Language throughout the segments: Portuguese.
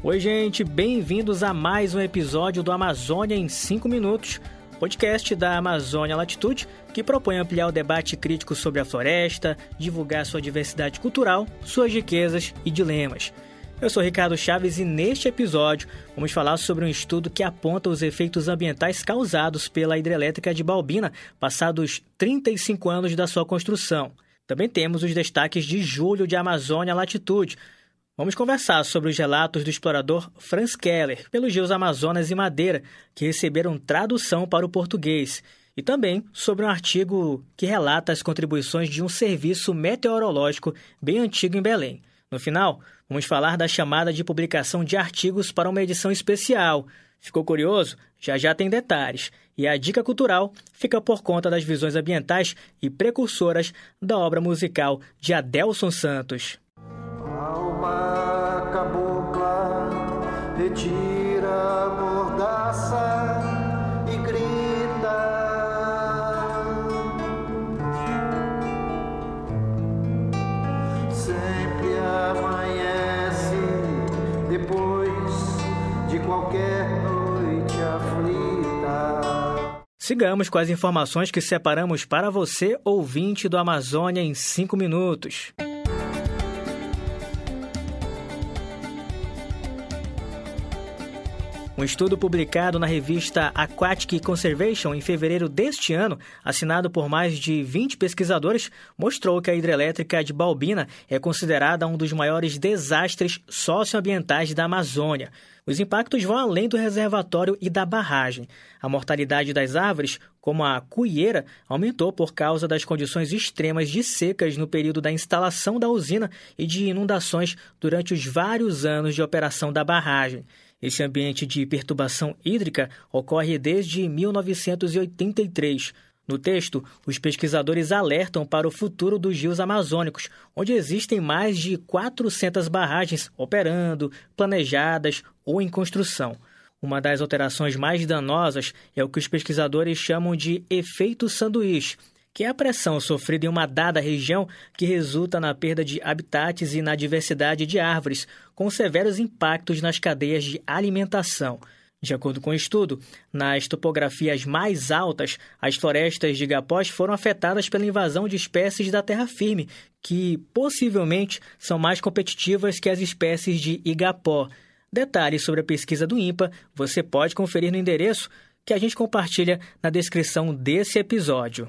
Oi, gente, bem-vindos a mais um episódio do Amazônia em 5 Minutos, podcast da Amazônia Latitude, que propõe ampliar o debate crítico sobre a floresta, divulgar sua diversidade cultural, suas riquezas e dilemas. Eu sou Ricardo Chaves e neste episódio vamos falar sobre um estudo que aponta os efeitos ambientais causados pela hidrelétrica de Balbina, passados 35 anos da sua construção. Também temos os destaques de julho de Amazônia Latitude, Vamos conversar sobre os relatos do explorador Franz Keller pelos rios Amazonas e Madeira, que receberam tradução para o português, e também sobre um artigo que relata as contribuições de um serviço meteorológico bem antigo em Belém. No final, vamos falar da chamada de publicação de artigos para uma edição especial. Ficou curioso? Já já tem detalhes. E a dica cultural fica por conta das visões ambientais e precursoras da obra musical de Adelson Santos alma cabocla, retira a mordaça e grita. Sempre amanhece depois de qualquer noite aflita. Sigamos com as informações que separamos para você, ouvinte do Amazônia, em 5 minutos. Um estudo publicado na revista Aquatic Conservation em fevereiro deste ano, assinado por mais de 20 pesquisadores, mostrou que a hidrelétrica de Balbina é considerada um dos maiores desastres socioambientais da Amazônia. Os impactos vão além do reservatório e da barragem. A mortalidade das árvores, como a cuieira, aumentou por causa das condições extremas de secas no período da instalação da usina e de inundações durante os vários anos de operação da barragem. Esse ambiente de perturbação hídrica ocorre desde 1983. No texto, os pesquisadores alertam para o futuro dos rios amazônicos, onde existem mais de 400 barragens operando, planejadas ou em construção. Uma das alterações mais danosas é o que os pesquisadores chamam de efeito sanduíche, que é a pressão sofrida em uma dada região que resulta na perda de habitats e na diversidade de árvores, com severos impactos nas cadeias de alimentação. De acordo com o estudo, nas topografias mais altas, as florestas de igapós foram afetadas pela invasão de espécies da terra firme, que possivelmente são mais competitivas que as espécies de igapó. Detalhes sobre a pesquisa do INPA você pode conferir no endereço que a gente compartilha na descrição desse episódio.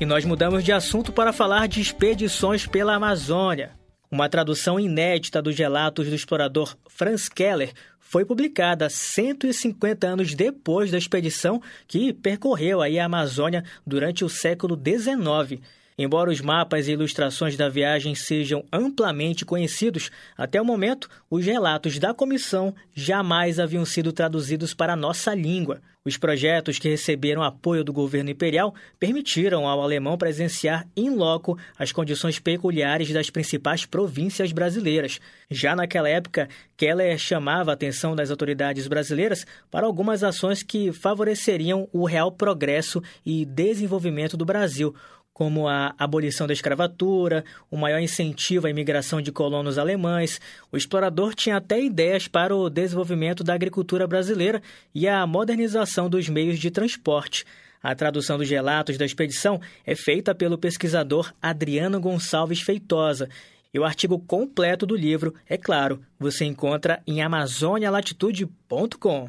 E nós mudamos de assunto para falar de expedições pela Amazônia. Uma tradução inédita dos relatos do explorador Franz Keller foi publicada 150 anos depois da expedição que percorreu a Amazônia durante o século XIX. Embora os mapas e ilustrações da viagem sejam amplamente conhecidos, até o momento, os relatos da comissão jamais haviam sido traduzidos para a nossa língua. Os projetos que receberam apoio do governo imperial permitiram ao alemão presenciar in loco as condições peculiares das principais províncias brasileiras. Já naquela época, Keller chamava a atenção das autoridades brasileiras para algumas ações que favoreceriam o real progresso e desenvolvimento do Brasil, como a abolição da escravatura, o maior incentivo à imigração de colonos alemães. O explorador tinha até ideias para o desenvolvimento da agricultura brasileira e a modernização dos meios de transporte. A tradução dos relatos da expedição é feita pelo pesquisador Adriano Gonçalves Feitosa. E o artigo completo do livro, é claro, você encontra em amazonialatitude.com.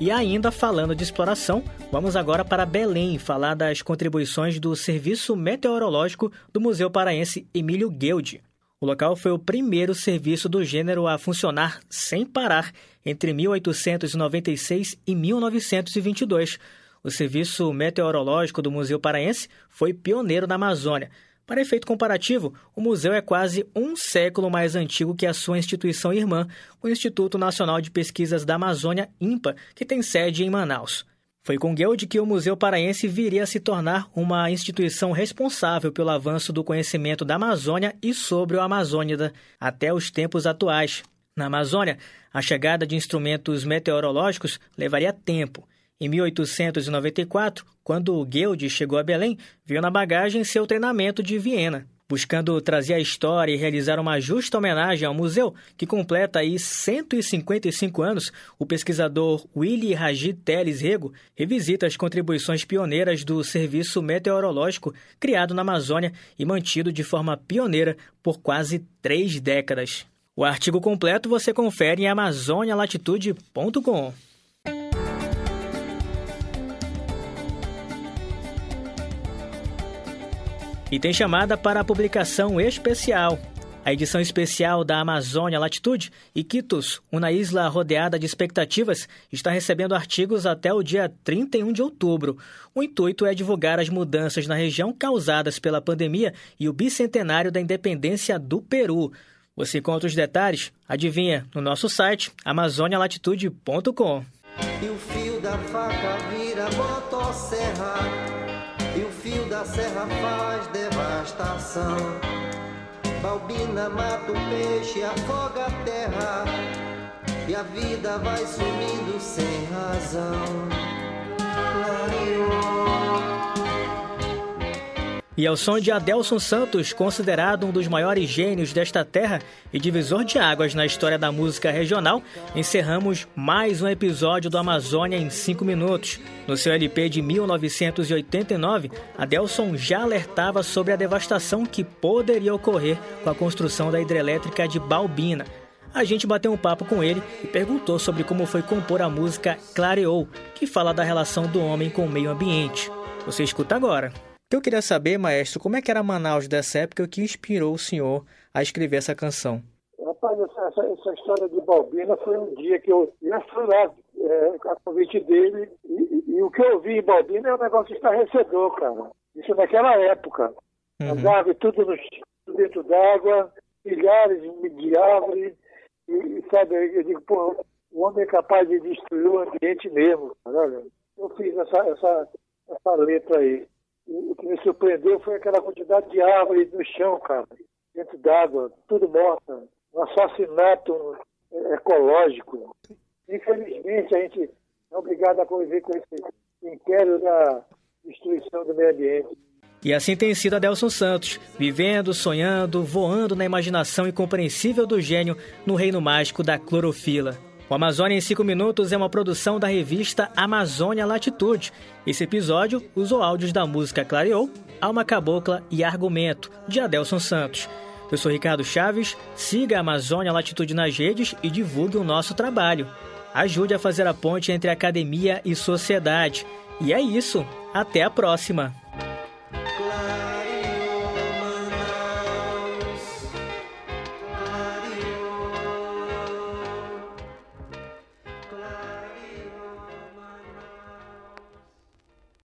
E ainda falando de exploração, vamos agora para Belém falar das contribuições do Serviço Meteorológico do Museu Paraense Emílio Guilde. O local foi o primeiro serviço do gênero a funcionar sem parar entre 1896 e 1922. O Serviço Meteorológico do Museu Paraense foi pioneiro na Amazônia para efeito comparativo, o museu é quase um século mais antigo que a sua instituição irmã, o Instituto Nacional de Pesquisas da Amazônia, INPA, que tem sede em Manaus. Foi com Guild que o Museu Paraense viria a se tornar uma instituição responsável pelo avanço do conhecimento da Amazônia e sobre o Amazônida até os tempos atuais. Na Amazônia, a chegada de instrumentos meteorológicos levaria tempo Em 1894, quando Guilde chegou a Belém, viu na bagagem seu treinamento de Viena. Buscando trazer a história e realizar uma justa homenagem ao museu, que completa aí 155 anos, o pesquisador Willy Ragid Teles Rego revisita as contribuições pioneiras do Serviço Meteorológico criado na Amazônia e mantido de forma pioneira por quase três décadas. O artigo completo você confere em amazonialatitude.com. E tem chamada para a publicação especial. A edição especial da Amazônia Latitude, Iquitos, uma isla rodeada de expectativas, está recebendo artigos até o dia 31 de outubro. O intuito é divulgar as mudanças na região causadas pela pandemia e o bicentenário da independência do Peru. Você encontra os detalhes, adivinha, no nosso site amazonialatitude.com. E o fio da faca vira motosserra da serra faz devastação. Balbina mata o peixe, afoga a terra. E a vida vai sumindo sem razão. Clareou. E ao som de Adelson Santos, considerado um dos maiores gênios desta terra e divisor de águas na história da música regional, encerramos mais um episódio do Amazônia em 5 minutos. No seu LP de 1989, Adelson já alertava sobre a devastação que poderia ocorrer com a construção da hidrelétrica de Balbina. A gente bateu um papo com ele e perguntou sobre como foi compor a música Clareou, que fala da relação do homem com o meio ambiente. Você escuta agora. Eu queria saber, maestro, como é que era Manaus dessa época que inspirou o senhor a escrever essa canção? Rapaz, essa, essa história de Balbina foi um dia que eu já fui lá é, a convite dele e, e, o que eu vi em Balbina é um negócio estarrecedor, cara. Isso naquela época. Uhum. Andava tudo, no, dentro d'água, milhares de árvores e, e, sabe, eu digo, pô, o homem é capaz de destruir o ambiente mesmo. Olha, eu fiz essa, essa, essa letra aí o que me surpreendeu foi aquela quantidade de árvores no chão, cara, dentro d'água, tudo morta. Um assassinato ecológico. Infelizmente, a gente é obrigado a conviver com esse inquérito da destruição do meio ambiente. E assim tem sido Adelson Santos, vivendo, sonhando, voando na imaginação incompreensível do gênio no reino mágico da clorofila. O Amazônia em 5 Minutos é uma produção da revista Amazônia Latitude. Esse episódio usou áudios da música Clareou, Alma Cabocla e Argumento, de Adelson Santos. Eu sou Ricardo Chaves, siga a Amazônia Latitude nas redes e divulgue o nosso trabalho. Ajude a fazer a ponte entre academia e sociedade. E é isso, até a próxima!